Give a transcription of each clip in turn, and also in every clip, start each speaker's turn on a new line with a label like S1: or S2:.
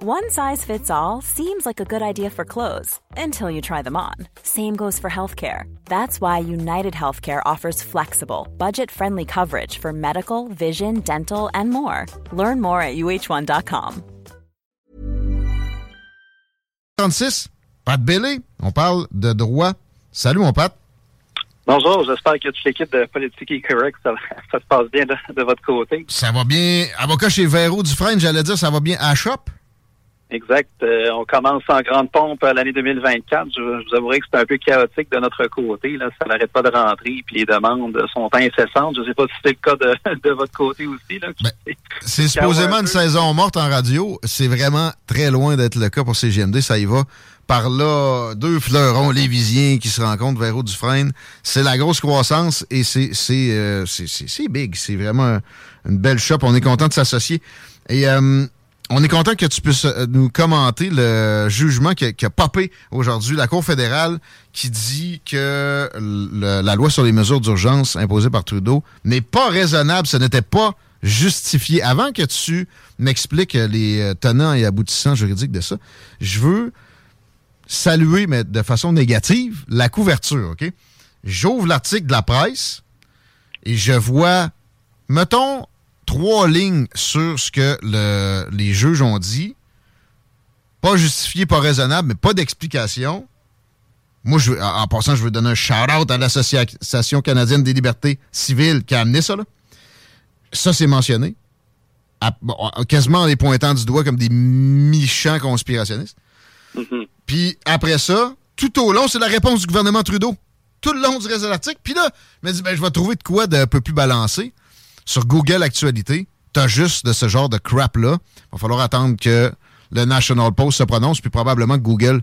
S1: One size fits all seems like a good idea for clothes until you try them on. Same goes for healthcare. That's why United Healthcare offers flexible, budget-friendly coverage for medical, vision, dental, and more. Learn more at uh1.com.
S2: 36, Pat Bailey, on parle de droit. Salut mon Pat.
S3: Bonjour, j'espère que toute l'équipe de Politique est correct. Ça, ça, se passe bien de, de, votre côté.
S2: Ça va bien. Avocat chez Véro Dufresne, j'allais dire, ça va bien à Shop?
S3: Exact. Euh, on commence en grande pompe l'année 2024. Je, je, vous avouerai que c'est un peu chaotique de notre côté. Là. Ça n'arrête pas de rentrer, puis les demandes sont incessantes. Je ne sais pas si c'est le cas de, de votre côté aussi. Là.
S2: Ben, c'est supposément une saison morte en radio. C'est vraiment très loin d'être le cas pour CGMD. Ça y va. Par là, deux fleurons lévisiens qui se rencontrent vers Dufresne. C'est la grosse croissance et c'est c'est euh, c'est big. C'est vraiment une belle shop. On est content de s'associer. Et euh, on est content que tu puisses nous commenter le jugement qui a, popé aujourd'hui, la Cour fédérale qui dit que la loi sur les mesures d'urgence imposée par Trudeau n'est pas raisonnable, ce n'était pas justifié. Avant que tu m'expliques les tenants et aboutissants juridiques de ça, je veux saluer, mais de façon négative, la couverture, OK? J'ouvre l'article de la presse et je vois, mettons, trois lignes sur ce que le, les juges ont dit. Pas justifié, pas raisonnable, mais pas d'explication. Moi, je, en, passant, je veux donner un shout-out à l'Association canadienne des libertés civiles qui a amené ça. Là. Ça, c'est mentionné. À, quasiment en les pointant du doigt comme des méchants conspirationnistes. Mm -hmm. Puis après ça, tout au long, c'est la réponse du gouvernement Trudeau. Tout le long du reste de l'article. Puis là, je me dis, ben, je vais trouver de quoi d'un peu plus balancé sur Google Actualité, tu as juste de ce genre de crap-là. Il va falloir attendre que le National Post se prononce, puis probablement Google,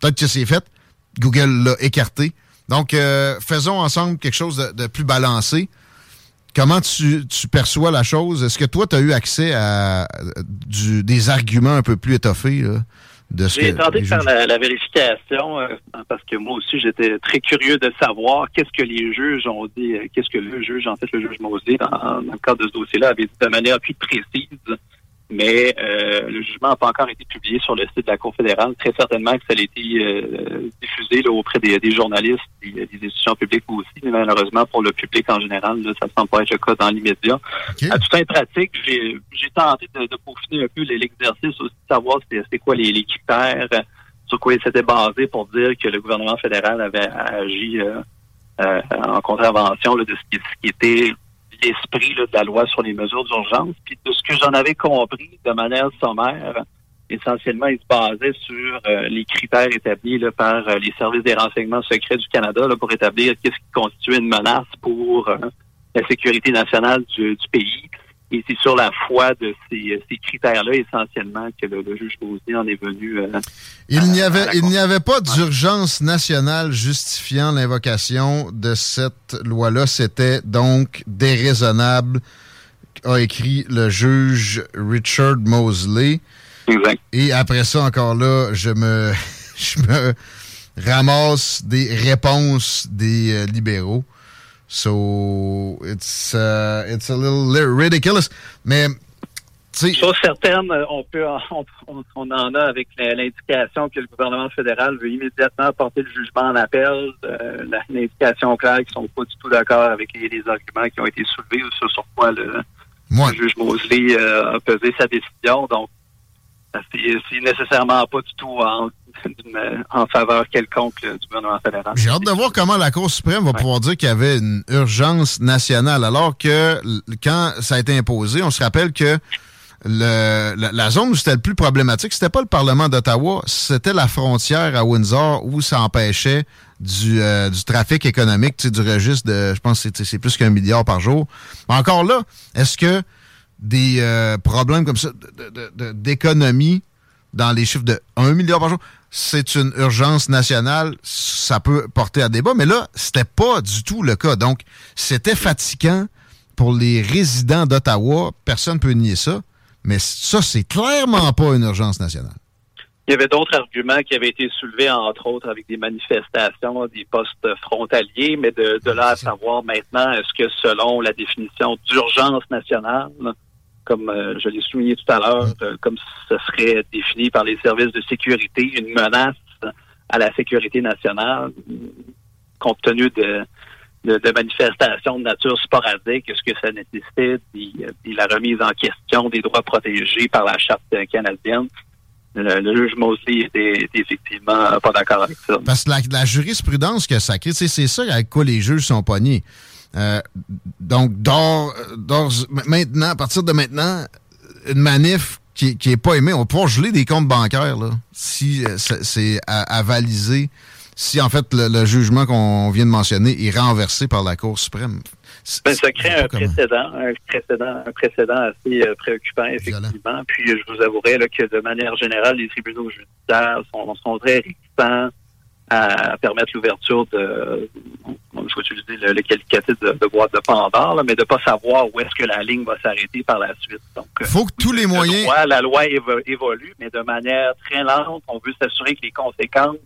S2: peut-être que c'est fait, Google l'a écarté. Donc, euh, faisons ensemble quelque chose de, plus balancé. Comment tu, perçois la chose? Est-ce que toi, tu as eu accès à du, des arguments un peu plus étoffés?
S3: J'ai tenté de faire la, la vérification euh, parce que moi aussi j'étais très curieux de savoir qu'est-ce que les juges ont dit, euh, qu'est-ce que le juge, en fait le juge Mosley, dans, dans le cadre de ce dossier-là, avait dit de manière plus précise. Mais euh, le jugement n'a pas encore été publié sur le site de la Cour fédérale. Très certainement que ça a été euh, diffusé là, auprès des, des journalistes, des, des, institutions publiques aussi. Mais malheureusement, pour le public en général, là, ça ne semble pas être le cas dans l'immédiat. Okay. À tout un pratique, j'ai tenté de, de, peaufiner un peu l'exercice aussi, de savoir c'est quoi les, les, critères, sur quoi il s'était basé pour dire que le gouvernement fédéral avait agi euh, euh, en contravention là, de ce qui, ce qui était l'esprit de la loi sur les mesures d'urgence. Puis de ce que j'en avais compris de manière sommaire, essentiellement, il se basait sur euh, les critères établis là, par euh, les services des renseignements secrets du Canada là, pour établir qu'est-ce qui constitue une menace pour euh, la sécurité nationale du pays. Et c'est sur la foi de ces, ces critères-là, essentiellement, que le, le juge Bosnier en est venu. Euh,
S2: il n'y avait, il n'y avait pas d'urgence nationale justifiant l'invocation de cette loi-là. C'était donc déraisonnable, a écrit le juge Richard Mosley.
S3: Exact.
S2: Et après ça, encore là, je me, je me ramasse des réponses des euh, libéraux. So it's uh, it's a little ridiculous. Mais
S3: Chose certaine, on peut on, on en a avec l'indication que le gouvernement fédéral veut immédiatement porter le jugement en appel. Euh, l'indication claire qu'ils sont pas du tout d'accord avec les, les, arguments qui ont été soulevés ou sur, sur quoi le, le juge Mosley euh, a pesé sa décision. Donc, c'est nécessairement pas du tout en, en faveur quelconque là, du gouvernement fédéral.
S2: J'ai hâte de voir comment la Cour suprême va ouais. pouvoir dire qu'il y avait une urgence nationale, alors que quand ça a été imposé, on se rappelle que le, la, la, zone où c'était le plus problématique, c'était pas le Parlement d'Ottawa, c'était la frontière à Windsor où ça empêchait du, euh, du trafic économique, du registre de, je pense que c'est plus qu'un milliard par jour. Encore là, est-ce que des euh, problèmes comme ça d'économie dans les chiffres de 1 milliard par jour, c'est une urgence nationale, ça peut porter à débat, mais là, c'était pas du tout le cas. Donc, c'était fatigant pour les résidents d'Ottawa, personne ne peut nier ça, mais ça, c'est clairement pas une urgence nationale.
S3: Il y avait d'autres arguments qui avaient été soulevés, entre autres, avec des manifestations, des postes frontaliers, mais de, là à savoir maintenant, est-ce que selon la définition d'urgence nationale, comme euh, je l'ai souligné tout à l'heure, euh, comme ce serait défini par les services de sécurité, une menace à la sécurité nationale, compte tenu de, de, manifestations de nature sporadique, est-ce que ça nécessite la remise en question des droits protégés par la Charte canadienne? le, juge Mosley était, effectivement pas d'accord avec ça.
S2: Parce que la, jurisprudence que ça crée, c'est ça avec quoi les juges sont pognés. Euh, donc, d'or, maintenant, à partir de maintenant, une manif qui, qui est pas aimée, on va pouvoir geler des comptes bancaires là, si euh, c'est avalisé, si en fait le jugement qu'on vient de mentionner est renversé par la Cour suprême.
S3: Ben, ça crée un précédent, un précédent, un précédent assez euh, préoccupant, effectivement. Puis je vous avouerai là, que de manière générale, les tribunaux judiciaires sont, sont très réticents à permettre l'ouverture de, il faut utiliser le, le qualificatif de, de, boîte de Pandore, mais de pas savoir où est-ce que la ligne va s'arrêter par la suite. Donc,
S2: euh, faut que tous les moyens.
S3: la loi évolue, mais de manière très lente. On veut s'assurer que les conséquences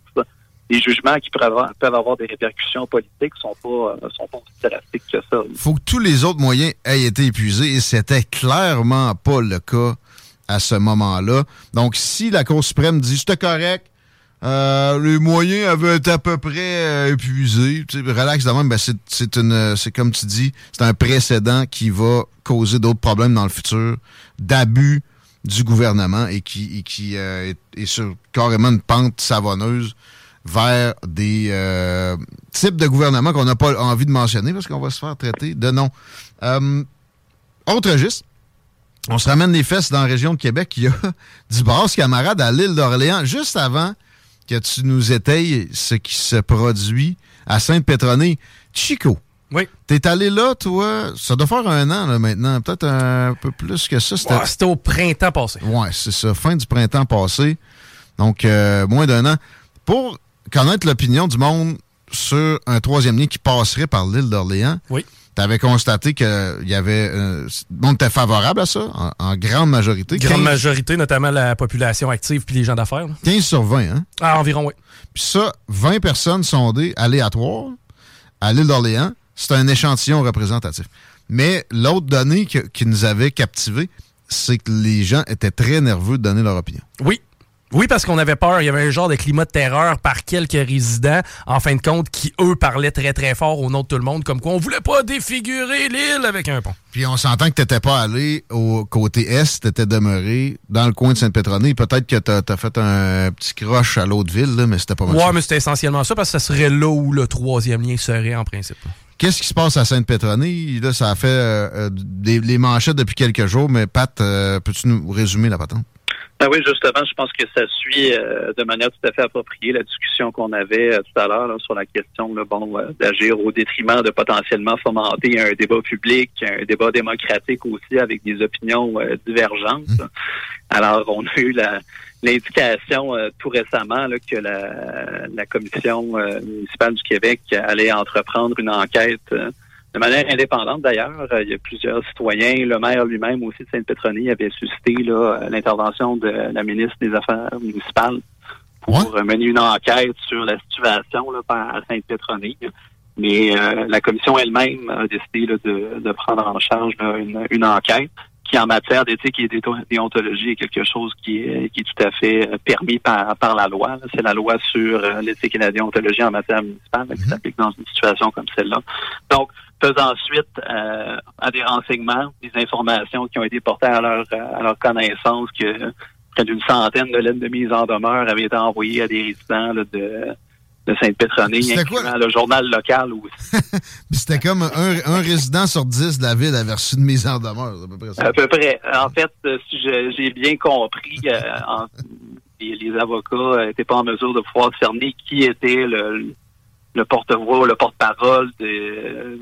S3: les jugements qui peuvent avoir, des répercussions politiques sont pas, euh, sont pas aussi drastiques que ça.
S2: Il faut que tous les autres moyens aient été épuisés et c'était clairement pas le cas à ce moment-là. Donc, si la Cour suprême dit c'était correct, euh, les moyens avaient été à peu près euh, épuisés. Relax de ben c'est une c'est comme tu dis, c'est un précédent qui va causer d'autres problèmes dans le futur, d'abus du gouvernement et qui, est, sur carrément une pente savonneuse vers des euh, types de gouvernements qu'on n'a pas envie de mentionner parce qu'on va se faire traiter de. Euh, autre registre, on se ramène les fesses dans la région de Québec. Il y a du brasse camarade à l'île d'Orléans, juste avant que tu nous étayes ce qui se produit à Sainte-Pétronée. Chico.
S4: Oui.
S2: T'es allé là, toi, ça doit faire un an là, maintenant, peut-être un peu plus que ça.
S4: C'était au printemps passé.
S2: Oui, c'est ça, fin du printemps passé. Donc, euh, moins d'un an. Pour connaître l'opinion du monde sur un troisième lien qui passerait par l'île d'Orléans.
S4: Oui.
S2: Tu avais constaté qu'il y avait. Euh, monde était favorable à ça, en, grande majorité.
S4: Grande majorité, notamment la population active puis les gens d'affaires.
S2: 15 sur 20, hein?
S4: Ah, environ, oui.
S2: Puis ça, 20 personnes sondées aléatoires à l'île d'Orléans. C'est un échantillon représentatif. Mais l'autre donnée qui nous avait captivés, c'est que les gens étaient très nerveux de donner leur opinion.
S4: Oui, oui, parce qu'on avait peur. Il y avait un genre de climat de terreur par quelques résidents, en fin de compte, qui, eux, parlaient très, très fort au nom de tout le monde, comme quoi on voulait pas défigurer l'île avec un pont.
S2: Puis on s'entend que t'étais pas allé au côté est, t'étais demeuré dans le coin de Sainte-Pétronée. Peut-être que t'as as fait un petit croche à l'autre ville, mais c'était pas mal.
S4: Ouais, mais c'était essentiellement ça, parce que ça serait là où le troisième lien serait, en principe.
S2: Qu'est-ce qui se passe à Sainte-Pétronée? Là, ça a fait euh, euh, des, manchettes depuis quelques jours, mais Pat, euh, peux-tu nous résumer la patente?
S3: Ah oui, justement, je pense que ça suit euh, de manière tout à fait appropriée la discussion qu'on avait euh, tout à l'heure sur la question bon, euh, d'agir au détriment de potentiellement fomenter un débat public, un débat démocratique aussi avec des opinions divergentes. Mmh. Alors, on a eu l'indication tout récemment que la, la commission municipale du Québec allait entreprendre une enquête de manière indépendante d'ailleurs. Euh, il y a plusieurs citoyens. Le maire lui-même aussi de Sainte-Pétronie avait suscité l'intervention de la ministre des Affaires municipales pour mener une enquête sur la situation là, à Sainte-Pétronie. Mais euh, la commission elle-même a décidé de, prendre en charge une, enquête qui, en matière d'éthique et déontologie, est quelque chose qui est, qui est tout à fait euh, permis par, par la loi. C'est la loi sur l'éthique et la déontologie en matière municipale qui mhm. s'applique dans une situation comme celle-là. Donc, faisant suite euh, à des renseignements, des informations qui ont été portées à leur, à leur connaissance que près d'une centaine de lettres de mise en demeure avaient été envoyées à des résidents de, de Sainte-Pétronée, le journal local.
S2: C'était comme un, un, résident sur dix de la ville avait reçu une mise en demeure, à peu près ça.
S3: À peu près. En fait, euh, si j'ai bien compris, euh, les, avocats n'étaient pas en mesure de pouvoir cerner qui était le, le porte-voix, le porte-parole de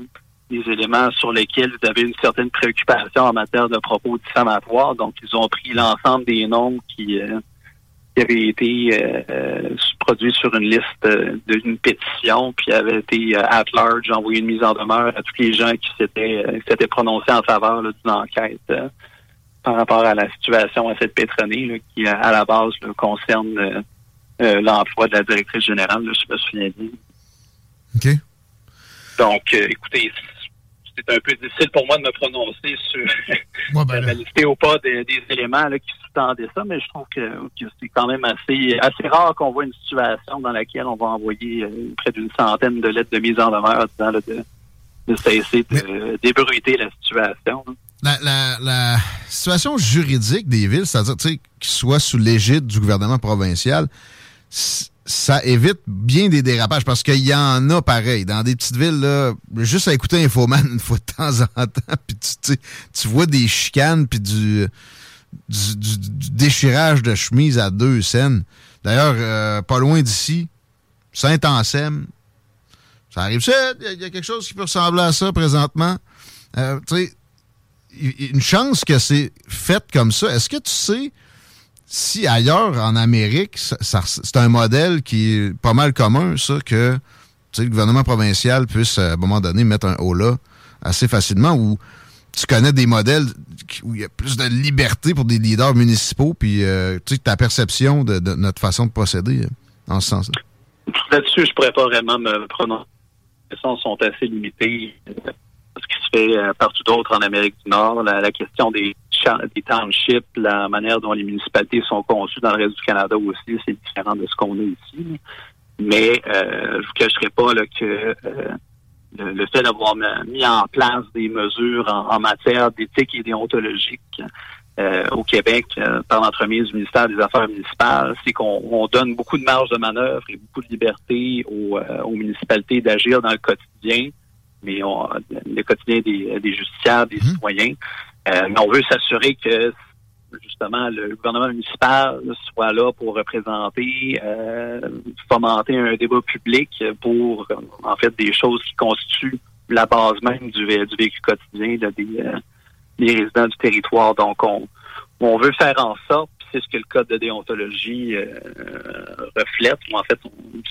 S3: des éléments sur lesquels vous avez une certaine préoccupation en matière de propos diffamatoires. Donc, ils ont pris l'ensemble des noms qui, euh, qui avaient été euh, produits sur une liste d'une pétition, puis avaient été at large, envoyé une mise en demeure à tous les gens qui s'étaient s'étaient prononcés en faveur d'une enquête par rapport à la situation à cette pétronée qui, à la base, concerne l'emploi de la directrice générale, je me souviens bien.
S2: OK.
S3: Donc, écoutez, c'est un peu difficile pour moi de me prononcer sur ouais, ben la validité ou pas des, éléments qui sous-tendaient ça, mais je trouve que, c'est quand même assez, assez rare qu'on voit une situation dans laquelle on va envoyer euh, près d'une centaine de lettres de mise en demeure disant de, de cesser de débruiter la situation.
S2: La, la, la, situation juridique des villes, c'est-à-dire qu'ils soient sous l'égide du gouvernement provincial, ça évite bien des dérapages parce qu'il y en a pareil. Dans des petites villes, là, juste à écouter Infoman une fois de temps en temps, puis tu, vois des chicanes puis du, du, déchirage de chemise à deux scènes. D'ailleurs, euh, pas loin d'ici, Saint-Anselme, ça arrive. Il y, a quelque chose qui peut ressembler à ça présentement. Euh, tu sais, une chance que c'est fait comme ça. Est-ce que tu sais si ailleurs en Amérique, c'est un modèle qui est pas mal commun, ça, que le gouvernement provincial puisse, à un moment donné, mettre un haut là assez facilement, ou tu connais des modèles où il y a plus de liberté pour des leaders municipaux, puis euh, ta perception de, notre façon de procéder euh, en ce sens-là?
S3: Là-dessus, je pourrais pas vraiment me prononcer. Les sont assez limitées. Euh, ce qui se fait partout d'autre en Amérique du Nord. la question des des townships, la manière dont les municipalités sont conçues dans le reste du Canada aussi, c'est différent de ce qu'on a ici. Mais euh, je vous cacherai pas que euh, le, fait d'avoir mis en place des mesures en, matière d'éthique et déontologique euh, au Québec par l'entremise du ministère des Affaires municipales, c'est qu'on donne beaucoup de marge de manœuvre et beaucoup de liberté aux, municipalités d'agir dans le quotidien, mais le quotidien des, des justiciables, des mmh. citoyens. Euh, mais on veut s'assurer que justement le gouvernement municipal soit là pour représenter, euh, fomenter un débat public pour en fait des choses qui constituent la base même du, du vécu quotidien des, euh, des résidents du territoire. Donc on, on veut faire en sorte, c'est ce que le code de déontologie euh, reflète, ou en fait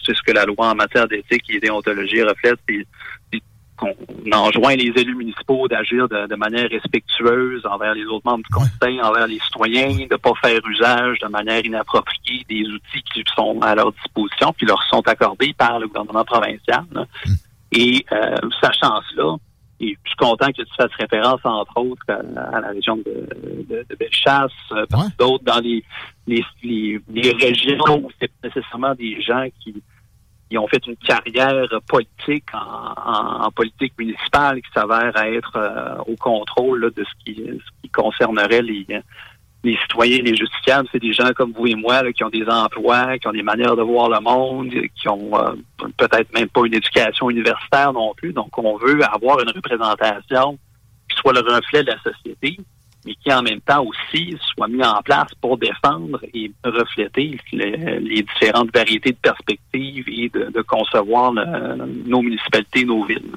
S3: c'est ce que la loi en matière d'éthique et déontologie reflète, c'est qu'on enjoint les élus municipaux d'agir de, manière respectueuse envers les autres membres du conseil, envers les citoyens, de ne pas faire usage de manière inappropriée des outils qui sont à leur disposition, qui leur sont accordés par le gouvernement provincial. Hmm. Et euh, sachant cela, et je suis content que tu fasses référence, entre autres, à, la région de, de, de Bellechasse, euh, d'autres dans les, les, les, les régions où c'est nécessairement des gens qui ils ont fait une carrière politique en, politique municipale qui s'avère être euh, au contrôle de ce qui, ce qui concernerait les, les citoyens, les justiciables. C'est des gens comme vous et moi qui ont des emplois, qui ont des manières de voir le monde, qui ont euh, peut-être même pas une éducation universitaire non plus. Donc, on veut avoir une représentation qui soit le reflet de la société mais qui en même temps aussi soit mis en place pour défendre et refléter les, différentes variétés de perspectives et de, concevoir nos municipalités, nos villes.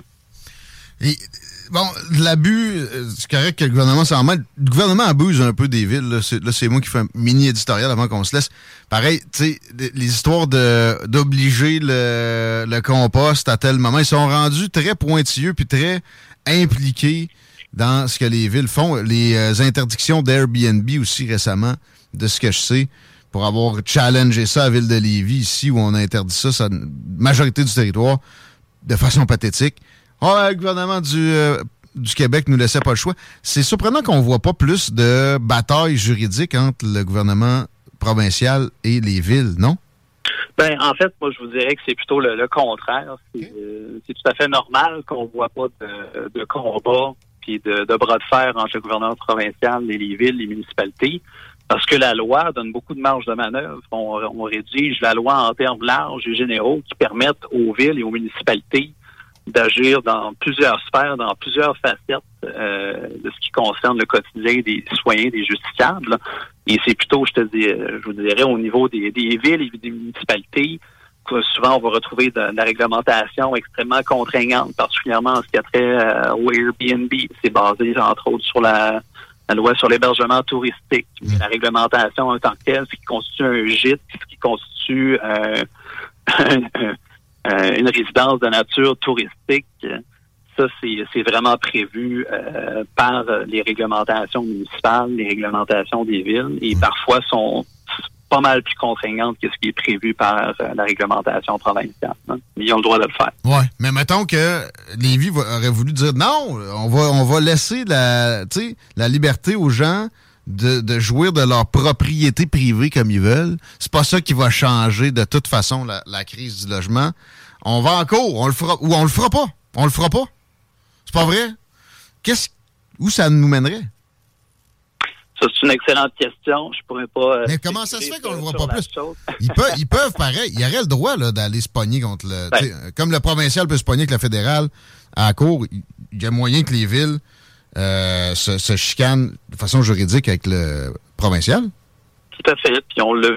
S2: Bon, l'abus, euh, c'est correct que le gouvernement s'en mêle. Le gouvernement abuse un peu des villes. Là, c'est moi qui fais un mini éditorial avant qu'on se laisse. Pareil, tu sais, les histoires de d'obliger le, le compost à tel moment, ils sont rendus très pointilleux puis très impliqués dans ce que les villes font. Les euh, interdictions d'Airbnb aussi récemment, de ce que je sais, pour avoir challengé ça à Ville de Lévis, ici, où on a interdit ça, ça majorité du territoire, de façon pathétique. Oh, le gouvernement du, euh, du Québec nous laissait pas le choix. C'est surprenant qu'on voit pas plus de batailles juridiques entre le gouvernement provincial et les villes, non?
S3: Ben, en fait, moi, je vous dirais que c'est plutôt le, contraire. Euh, c'est tout à fait normal qu'on voit pas de, de combat de, bras de fer entre le gouvernement provincial et les villes, les municipalités, parce que la loi donne beaucoup de marge de manœuvre. On, rédige la loi en termes larges et généraux qui permettent aux villes et aux municipalités d'agir dans plusieurs sphères, dans plusieurs facettes euh, de ce qui concerne le quotidien des citoyens, des justiciables. Et c'est plutôt, je te dis, je vous dirais, au niveau des, villes et des municipalités souvent, on va retrouver de, la réglementation extrêmement contraignante, particulièrement en ce qui a trait euh, au Airbnb. C'est basé, entre autres, sur la, loi sur l'hébergement touristique. la réglementation en tant que telle, ce qui constitue un gîte, ce qui constitue euh, une résidence de nature touristique, ça, c'est vraiment prévu euh, par les réglementations municipales, les réglementations des villes, et parfois sont pas mal plus contraignantes que ce qui est prévu par euh, la réglementation provinciale. Hein. Ils ont le droit de le faire.
S2: Oui, mais mettons que Lévis aurait voulu dire non, on va, laisser la, liberté aux gens de, jouir de leur propriété privée comme ils veulent. C'est pas ça qui va changer de toute façon la, crise du logement. On va encore, on le fera ou on le fera pas. On le fera pas. C'est pas vrai? Qu'est-ce où ça nous mènerait?
S3: Ça, c'est une excellente question. Je pourrais pas.
S2: Euh, Mais comment ça se fait qu'on le voit pas plus? Ils peuvent, ils peuvent, pareil. Il y aurait le droit d'aller se pogner contre le. Ben. Comme le provincial peut se pogner avec le fédéral à la cour, il y a moyen que les villes euh, se, se, chicanent de façon juridique avec le provincial?
S3: Tout à fait. Puis on le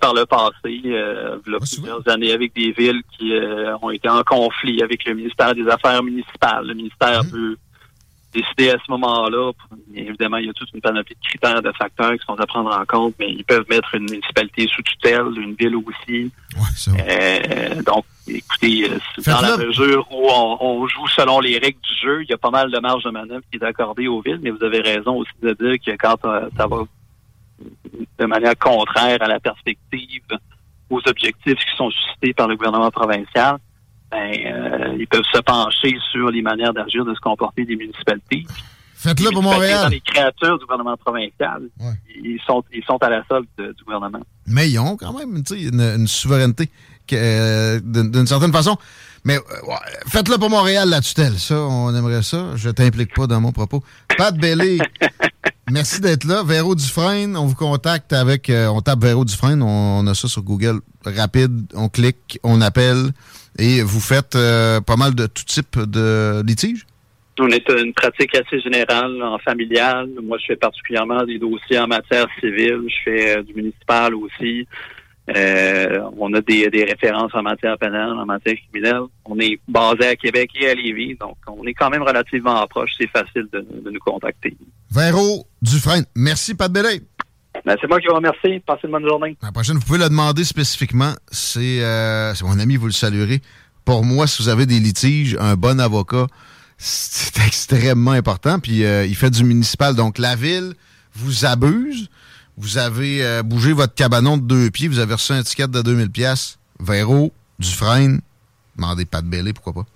S3: Par le passé, euh, il y a plusieurs années avec des villes qui euh, ont été en conflit avec le ministère des Affaires municipales. Le ministère mmh. peut décider à ce moment-là. Évidemment, il y a toute une panoplie de critères, de facteurs qui sont à prendre en compte, mais ils peuvent mettre une municipalité sous tutelle, une ville aussi.
S2: Ouais,
S3: euh, donc, écoutez, euh, dans la mesure où on, joue selon les règles du jeu, il y a pas mal de marge de manœuvre qui est accordée aux villes, mais vous avez raison aussi de dire que quand euh, ça va de manière contraire à la perspective, aux objectifs qui sont suscités par le gouvernement provincial, ben, euh, ils peuvent se pencher sur les manières d'agir, de se comporter des municipalités.
S2: Faites-le pour Montréal.
S3: les créatures du gouvernement provincial. Ils, sont, ils sont à la solde du gouvernement.
S2: Mais ils ont quand même une, une souveraineté euh, d'une certaine façon. Mais euh, faites-le pour Montréal, la tutelle. Ça, on aimerait ça. Je t'implique pas dans mon propos. Pat Bellé, merci d'être là. Véro Dufresne, on vous contacte avec... on tape Véro Dufresne, on, on, a ça sur Google. Rapide, on clique, on appelle. Et vous faites euh, pas mal de tout type de litiges?
S3: On est une pratique assez générale en familial. Moi, je fais particulièrement des dossiers en matière civile. Je fais euh, du municipal aussi. Euh, on a des, références en matière pénale, en matière criminelle. On est basé à Québec et à Lévis, donc on est quand même relativement proche. C'est facile de, nous contacter.
S2: Véro Dufresne, merci Pat Bellay.
S3: Ben, c'est moi qui vous remercie. Passez une bonne journée.
S2: La prochaine, vous pouvez le demander spécifiquement. Euh, c'est mon ami, vous le saluerez. Pour moi, si vous avez des litiges, un bon avocat, c'est extrêmement important. Puis euh, il fait du municipal. Donc la ville vous abuse. Vous avez euh, bougé votre cabanon de deux pieds. Vous avez reçu un ticket de 2000 pièces. Véro, Dufresne, demandez pas de bêler, pourquoi pas.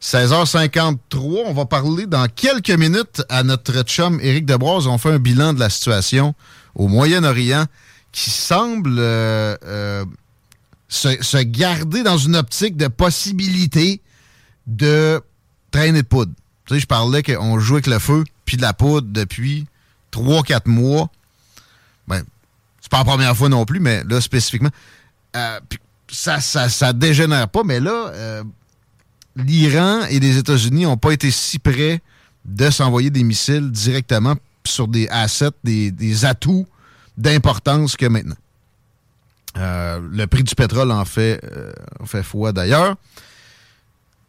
S2: 16h53, on va parler dans quelques minutes à notre chum Éric Debroise. On fait un bilan de la situation au Moyen-Orient qui semble euh, euh, se, garder dans une optique de possibilité de traîner de poudre. Tu sais, je parlais qu'on joue avec le feu puis de la poudre depuis 3-4 mois. C'est pas la première fois non plus, mais là, spécifiquement. Euh, ça, ça, ça dégénère pas, mais là, l'Iran et les États-Unis n'ont pas été si près de s'envoyer des missiles directement sur des assets, des, atouts d'importance que maintenant. Euh, le prix du pétrole en fait, euh, fait foi d'ailleurs.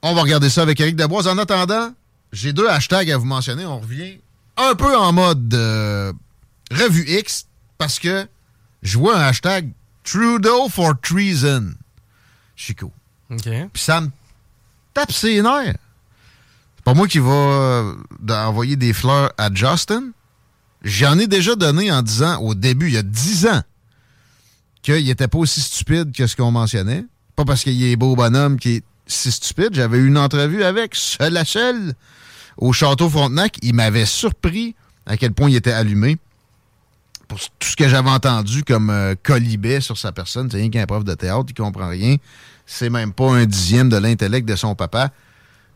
S2: On va regarder ça avec Eric Deboise. En attendant, j'ai deux hashtags à vous mentionner. On revient un peu en mode euh, revue X parce que je vois un hashtag Trudeau for treason. Chico.
S4: OK.
S2: Puis ça me tape ses nerfs. C'est pas moi qui va envoyer des fleurs à Justin J'en ai déjà donné en disant au début, il y a 10 ans, qu'il n'était pas aussi stupide que ce qu'on mentionnait. Pas parce qu'il est beau bonhomme qui est si stupide. J'avais eu une entrevue avec seul à seul au Château Frontenac. Il m'avait surpris à quel point il était allumé pour tout ce que j'avais entendu comme euh, colibet sur sa personne. C'est rien qu'un prof de théâtre, il comprend rien. C'est même pas un dixième de l'intellect de son papa.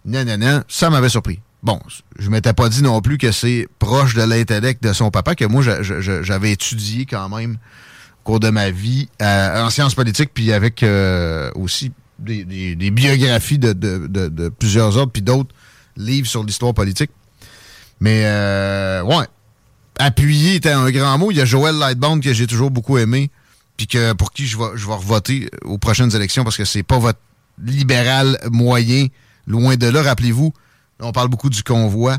S2: Non, non, non. Ça m'avait surpris. Bon, je m'étais pas dit non plus que c'est proche de l'intellect de son papa, que moi, j'avais étudié quand même au cours de ma vie en sciences politiques, puis avec euh, aussi des, biographies de, plusieurs autres, puis d'autres livres sur l'histoire politique. Mais, euh, ouais, appuyer était un grand mot. Il y a Joël Lightbound que j'ai toujours beaucoup aimé, puis que pour qui je vais, je vais voter aux prochaines élections parce que c'est pas votre libéral moyen, loin de là. Rappelez-vous, on parle beaucoup du convoi,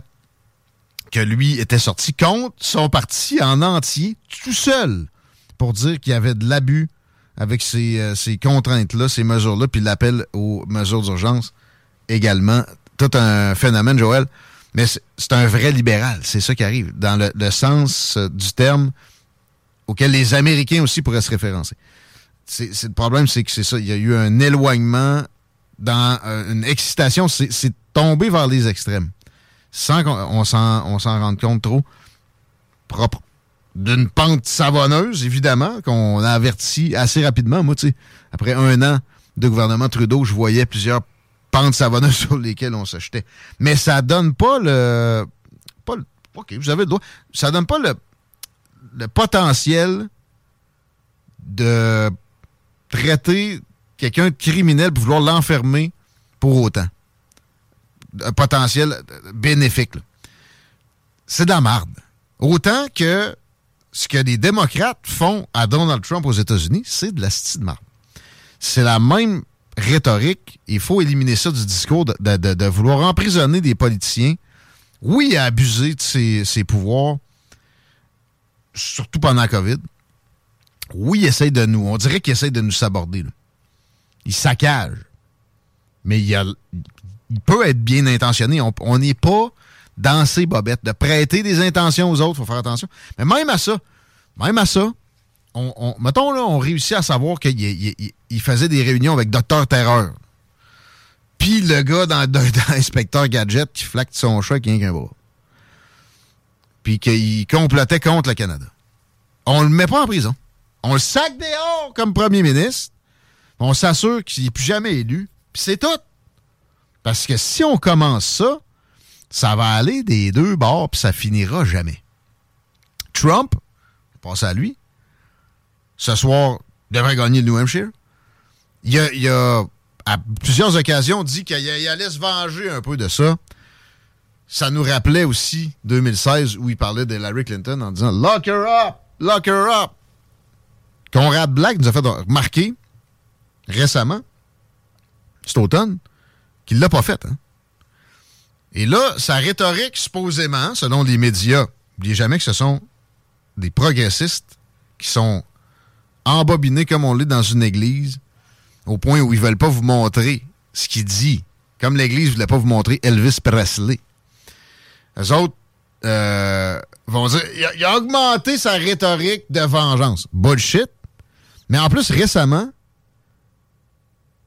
S2: que lui était sorti contre son parti en entier, tout seul, pour dire qu'il y avait de l'abus avec ces, euh, contraintes-là, ces mesures-là, puis l'appel aux mesures d'urgence également. Tout un phénomène, Joël. Mais c'est un vrai libéral, c'est ça qui arrive, dans le, sens euh, du terme auquel les Américains aussi pourraient se référencer. Le problème, c'est que c'est ça. Il y a eu un éloignement dans euh, une excitation. C'est tomber vers les extrêmes sans qu'on s'en rende compte trop. Propre d'une pente savonneuse, évidemment, qu'on a averti assez rapidement. Moi, tu sais, après un an de gouvernement Trudeau, je voyais plusieurs pentes savonneuses sur lesquelles on se jetait. Mais ça donne pas le... Pas le OK, vous avez le droit. Ça donne pas le, le potentiel de traiter quelqu'un de criminel pour vouloir l'enfermer pour autant un potentiel bénéfique. C'est de la marde. Autant que ce que les démocrates font à Donald Trump aux États-Unis, c'est de la de marde. C'est la même rhétorique. Il faut éliminer ça du discours de, vouloir emprisonner des politiciens. Oui, à abuser de ses, pouvoirs, surtout pendant la COVID. Oui, il essaye de nous. On dirait qu'il essaye de nous saborder. Il saccage. Mais il il peut être bien intentionné. On n'est pas dans ces bobettes. De prêter des intentions aux autres, il faut faire attention. Mais même à ça, même à ça, on, mettons, là, on réussit à savoir qu'il il, faisait des réunions avec Docteur Terreur. Puis le gars dans, l'inspecteur Gadget qui flaque son chat qui a qu'un bras. Puis qu'il complotait contre le Canada. On le met pas en prison. On le sac dehors comme premier ministre. On s'assure qu'il n'est plus jamais élu. Puis c'est tout. Parce que si on commence ça, ça va aller des deux bords, puis ça finira jamais. Trump, on passe à lui, ce soir, devrait gagner le New Hampshire. Il a, a à plusieurs occasions, dit qu'il allait se venger un peu de ça. Ça nous rappelait aussi 2016 où il parlait de Larry Clinton en disant Lock her up! Lock her up! Conrad Black nous a fait remarquer récemment, cet automne, qu'il l'a pas fait. Hein? Et là, sa rhétorique, supposément, selon les médias, n'oubliez jamais que ce sont des progressistes qui sont embobinés comme on l'est dans une église, au point où ils veulent pas vous montrer ce qu'il dit. Comme l'église voulait pas vous montrer Elvis Presley. Les autres euh, vont dire il a, augmenté sa rhétorique de vengeance. Bullshit. Mais en plus, récemment,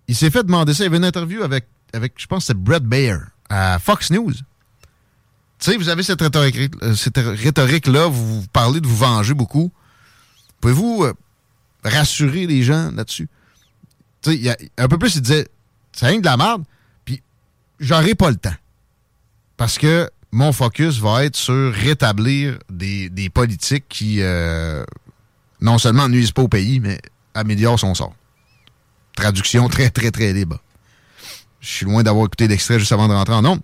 S2: il s'est fait demander ça. Il y avait une interview avec avec, je pense, c'est Brett Baer à Fox News. Tu sais, vous avez cette rhétorique-là, cette rhétorique -là, vous, parlez de vous venger beaucoup. Pouvez-vous euh, rassurer les gens là-dessus? Tu sais, un peu plus, il disait, c'est rien de la merde, puis j'aurai pas le temps. Parce que mon focus va être sur rétablir des, politiques qui, euh, non seulement nuisent pas au pays, mais améliorent son sort. Traduction très, très, très libre. Je suis loin d'avoir écouté l'extrait juste avant de rentrer en nombre.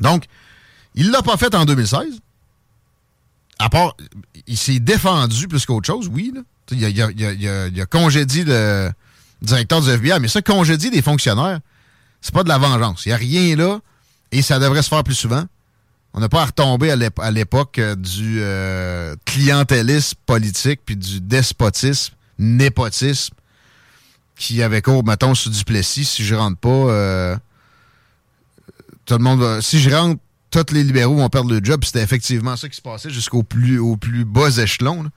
S2: Donc, il l'a pas fait en 2016. À part, il s'est défendu plus qu'autre chose, oui. Il, a, congédié le directeur du FBI, mais ça, congédier des fonctionnaires, c'est pas de la vengeance. Il n'y a rien là et ça devrait se faire plus souvent. On n'a pas à retomber à l'époque euh, du euh, clientélisme politique puis du despotisme, népotisme qui avait cours, mettons, du Duplessis, si je rentre pas, euh, tout le monde va, si je rentre, tous les libéraux vont perdre le job. C'était effectivement ça qui se passait jusqu'au plus, au plus bas échelon.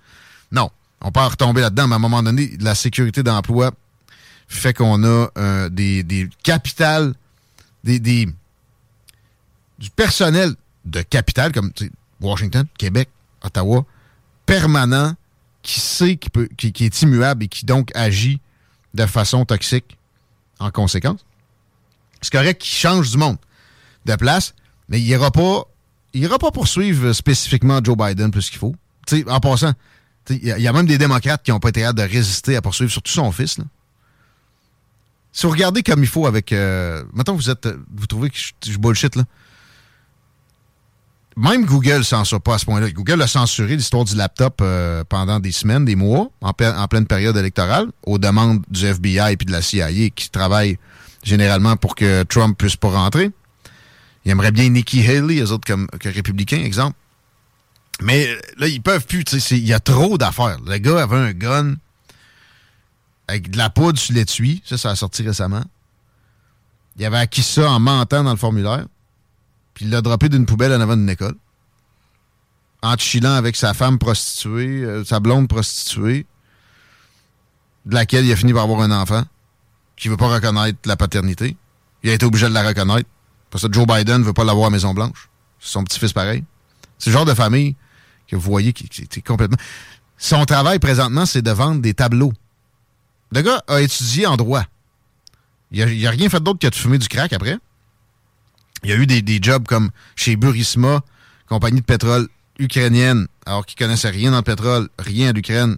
S2: Non, on peut retomber là-dedans, mais à un moment donné, la sécurité d'emploi fait qu'on a euh, des, des capitales, des, des, du personnel de capital, comme Washington, Québec, Ottawa, permanent, qui sait qui, peut, qui, est immuable et qui donc agit de façon toxique en conséquence. C'est correct qu'il change du monde de place, mais il n'ira pas, il ira pas poursuivre spécifiquement Joe Biden plus qu'il faut. en passant, il y, a même des démocrates qui n'ont pas été hâte de résister à poursuivre, surtout son fils. Si vous regardez comme il faut avec. Euh, maintenant, vous êtes. Vous trouvez que je, je bullshit, là. Même Google ne censure pas à ce point-là. Google a censuré l'histoire du laptop euh, pendant des semaines, des mois, en, en, pleine période électorale, aux demandes du FBI et de la CIA qui travaillent généralement pour que Trump puisse pas rentrer. Il aimerait bien Nikki Haley, les autres comme que républicains, exemple. Mais là, ils peuvent plus. Il y a trop d'affaires. Le gars avait un gun avec de la poudre sur l'étui. Ça, ça a sorti récemment. Il avait acquis ça en mentant dans le formulaire. Puis il l'a droppé d'une poubelle en avant d'une école. En chillant avec sa femme prostituée, euh, sa blonde prostituée, de laquelle il a fini par avoir un enfant, qui ne veut pas reconnaître la paternité. Il a été obligé de la reconnaître. Parce que Joe Biden ne veut pas l'avoir à Maison-Blanche. C'est son petit-fils pareil. C'est le genre de famille que vous voyez qui, est complètement. Son travail présentement, c'est de vendre des tableaux. Le gars a étudié en droit. Il a rien fait d'autre que de fumer du crack après. Il a eu des, jobs comme chez Burisma, compagnie de pétrole ukrainienne, alors qu'il connaissait rien dans le pétrole, rien à l'Ukraine,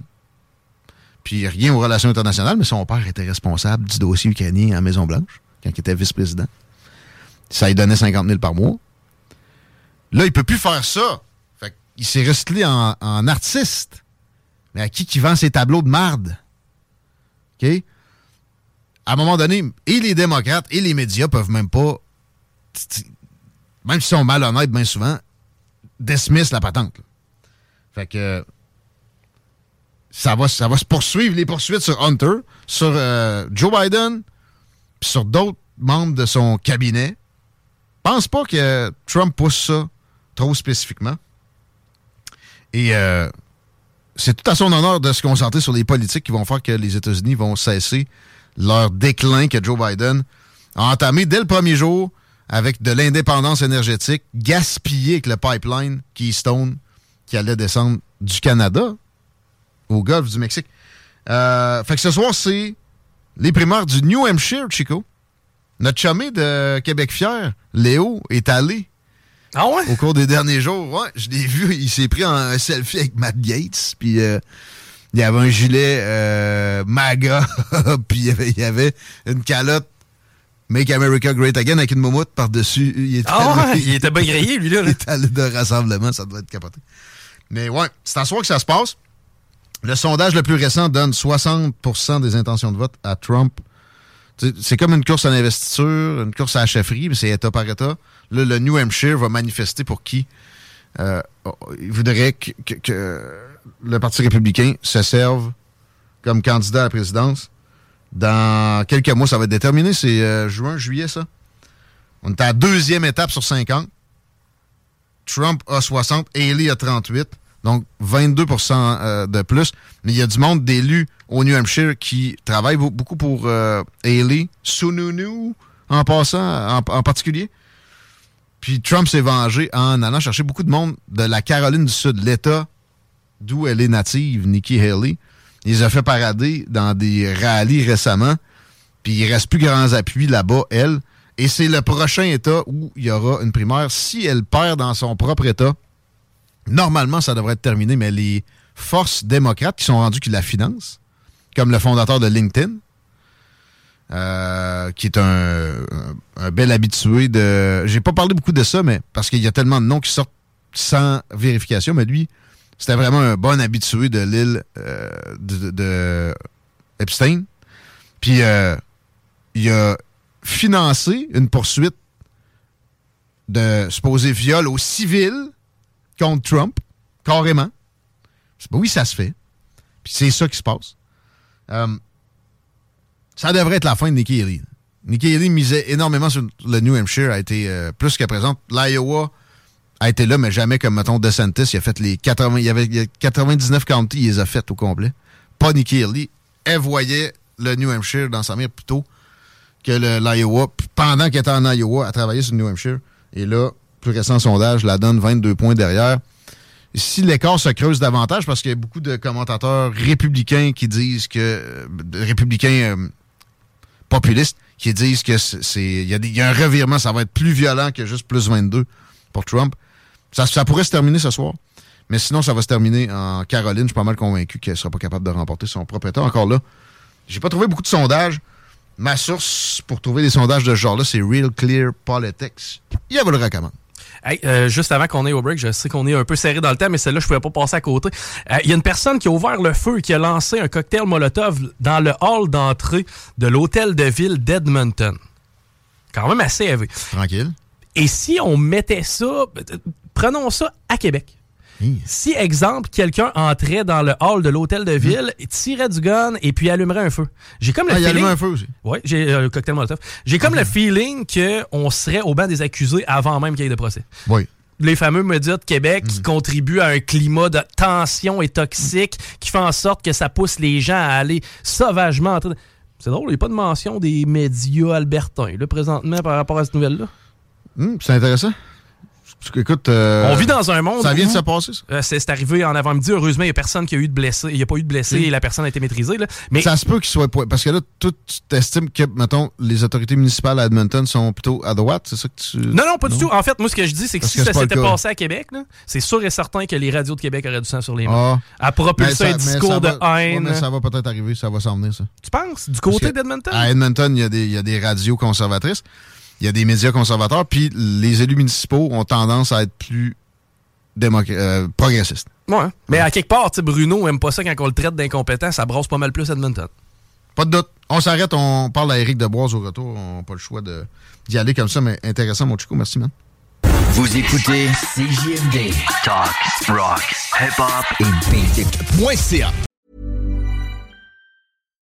S2: puis rien aux relations internationales, mais son père était responsable du dossier ukrainien à Maison-Blanche, quand il était vice-président. Ça lui donnait 50 000 par mois. Là, il peut plus faire ça. Il s'est recyclé en, artiste. Mais à qui qui vend ses tableaux de marde? OK? À un moment donné, et les démocrates et les médias peuvent même pas, même s'ils sont malhonnêtes bien souvent, dismiss la patente. Fait que ça va, ça va se poursuivre, les poursuites sur Hunter, sur euh, Joe Biden, puis sur d'autres membres de son cabinet. Pense pas que Trump pousse ça trop spécifiquement. Et euh, c'est tout à son honneur de se concentrer sur les politiques qui vont faire que les États-Unis vont cesser leur déclin que Joe Biden a entamé dès le premier jour avec de l'indépendance énergétique, gaspillé avec le pipeline Keystone qui allait descendre du Canada au golfe du Mexique. Euh, fait que ce soir, c'est les primaires du New Hampshire, Chico. Notre chumé de Québec Fier, Léo, est allé
S4: ah ouais?
S2: Au cours des derniers jours, ouais. Je l'ai vu, il s'est pris un selfie avec Matt Gates, puis euh, il y avait un gilet euh, MAGA, puis il y, avait, une calotte Make America Great Again avec une moumoute par-dessus.
S4: Il était, ah ouais, il était bien grillé, lui, là.
S2: il était allé de rassemblement, ça doit être capoté. Mais ouais, c'est en soi que ça se passe. Le sondage le plus récent donne 60% des intentions de vote à Trump. C'est comme une course à l'investiture, une course à la chefferie, mais c'est État par État. Là, le New Hampshire va manifester pour qui? Euh, il voudrait que, le Parti républicain se serve comme candidat à la présidence. Dans quelques mois, ça va être déterminé. C'est euh, juin, juillet, ça. On est à la deuxième étape sur 50. Trump a 60, Haley a 38. Donc, 22% euh, de plus. Mais il y a du monde d'élus au New Hampshire qui travaillent beaucoup pour euh, Haley. Sununu, en passant, en particulier. Puis Trump s'est vengé en allant chercher beaucoup de monde de la Caroline du Sud, l'État d'où elle est native, Nikki Haley. Il les a fait parader dans des rallyes récemment. Puis il reste plus grands appuis là-bas, elle. Et c'est le prochain État où il y aura une primaire. Si elle perd dans son propre État, normalement, ça devrait être terminé, mais les forces démocrates qui sont rendues qui la financent, comme le fondateur de LinkedIn, euh, qui est un, bel habitué de. J'ai pas parlé beaucoup de ça, mais parce qu'il y a tellement de noms qui sortent sans vérification, mais lui, c'était vraiment un bon habitué de l'île euh, de, Epstein. Puis euh, il a financé une poursuite de supposé viol au civil contre Trump, carrément. Oui, ça se fait. Puis c'est ça qui se passe ça devrait être la fin de Nikki Haley. Nikki Haley misait énormément sur le New Hampshire, a été euh, plus que présente. L'Iowa, a été là, mais jamais comme, mettons, DeSantis, il a fait les 80, il y avait 99 counties, il les a faites au complet. Pas Nikki Haley. Elle voyait le New Hampshire dans sa mire plutôt que l'Iowa. Pendant qu'elle était en Iowa, elle travaillait sur le New Hampshire. Et là, plus récent sondage la donne 22 points derrière. Si l'écart se creuse davantage, parce qu'il y a beaucoup de commentateurs républicains qui disent que. Euh, républicains euh, populistes qui disent que c'est. Il y, y, a un revirement, ça va être plus violent que juste plus 22 pour Trump. Ça, pourrait se terminer ce soir. Mais sinon, ça va se terminer en Caroline. Je suis pas mal convaincu qu'elle sera pas capable de remporter son propre État. Encore là, j'ai pas trouvé beaucoup de sondages. Ma source pour trouver des sondages de ce genre-là, c'est Real Clear Politics. Il vous le recommande.
S4: Hey, euh, juste avant qu'on ait au break, je sais qu'on est un peu serré dans le temps, mais celle-là, je pouvais pas passer à côté. Il euh, y a une personne qui a ouvert le feu et qui a lancé un cocktail Molotov dans le hall d'entrée de l'hôtel de ville d'Edmonton. Quand même assez élevé.
S2: Tranquille.
S4: Et si on mettait ça, euh, prenons ça à Québec. Si, exemple, quelqu'un entrait dans le hall de l'hôtel de ville, tirait du gun et puis allumerait un feu. J'ai comme le
S2: ah,
S4: feeling...
S2: il un feu aussi.
S4: Oui, j'ai euh, le cocktail Molotov. J'ai comme le feeling qu'on serait au banc des accusés avant même qu'il y ait de procès.
S2: Oui
S4: les fameux médias de Québec qui mm. contribuent à un climat de tension et toxique qui fait en sorte que ça pousse les gens à aller sauvagement. C'est drôle, il n'y a pas de mention des médias albertains, là, présentement, par rapport à cette nouvelle-là?
S2: Hmm, c'est intéressant. Écoute,
S4: euh, on vit dans un monde.
S2: Ça vient de se passer, ça.
S4: Euh, c'est arrivé en avant-midi. Heureusement, il n'y a personne qui a eu de blessé. Il n'y a pas eu de blessé et la personne a été maîtrisée. Là. Mais
S2: ça se peut qu'il soit. Parce que là, tu estimes que, mettons, les autorités municipales à Edmonton sont plutôt à droite. C'est ça que tu.
S4: Non, non, pas du tout. En fait, moi, ce que je dis, c'est que si ça s'était passé à Québec, c'est sûr et certain que les radios de Québec auraient du sang sur les mains. Ah. À propulser un discours de haine.
S2: mais ça va peut-être arriver. Ça va s'en venir, ça.
S4: Tu penses? Du côté d'Edmonton?
S2: À Edmonton, il y, y, a des radios conservatrices il y a des médias conservateurs, puis les élus municipaux ont tendance à être plus euh, progressistes.
S4: Ouais. Mais à quelque part, Bruno aime pas ça quand on le traite d'incompétent, ça brosse pas mal plus Edmonton.
S2: Pas de doute. On s'arrête, on parle à Eric Deboise au retour. On n'a pas le choix d'y aller comme ça, mais intéressant, mon chico. Merci, man.
S5: Vous écoutez CJMD. Talk, rock, hip-hop et beat.ca.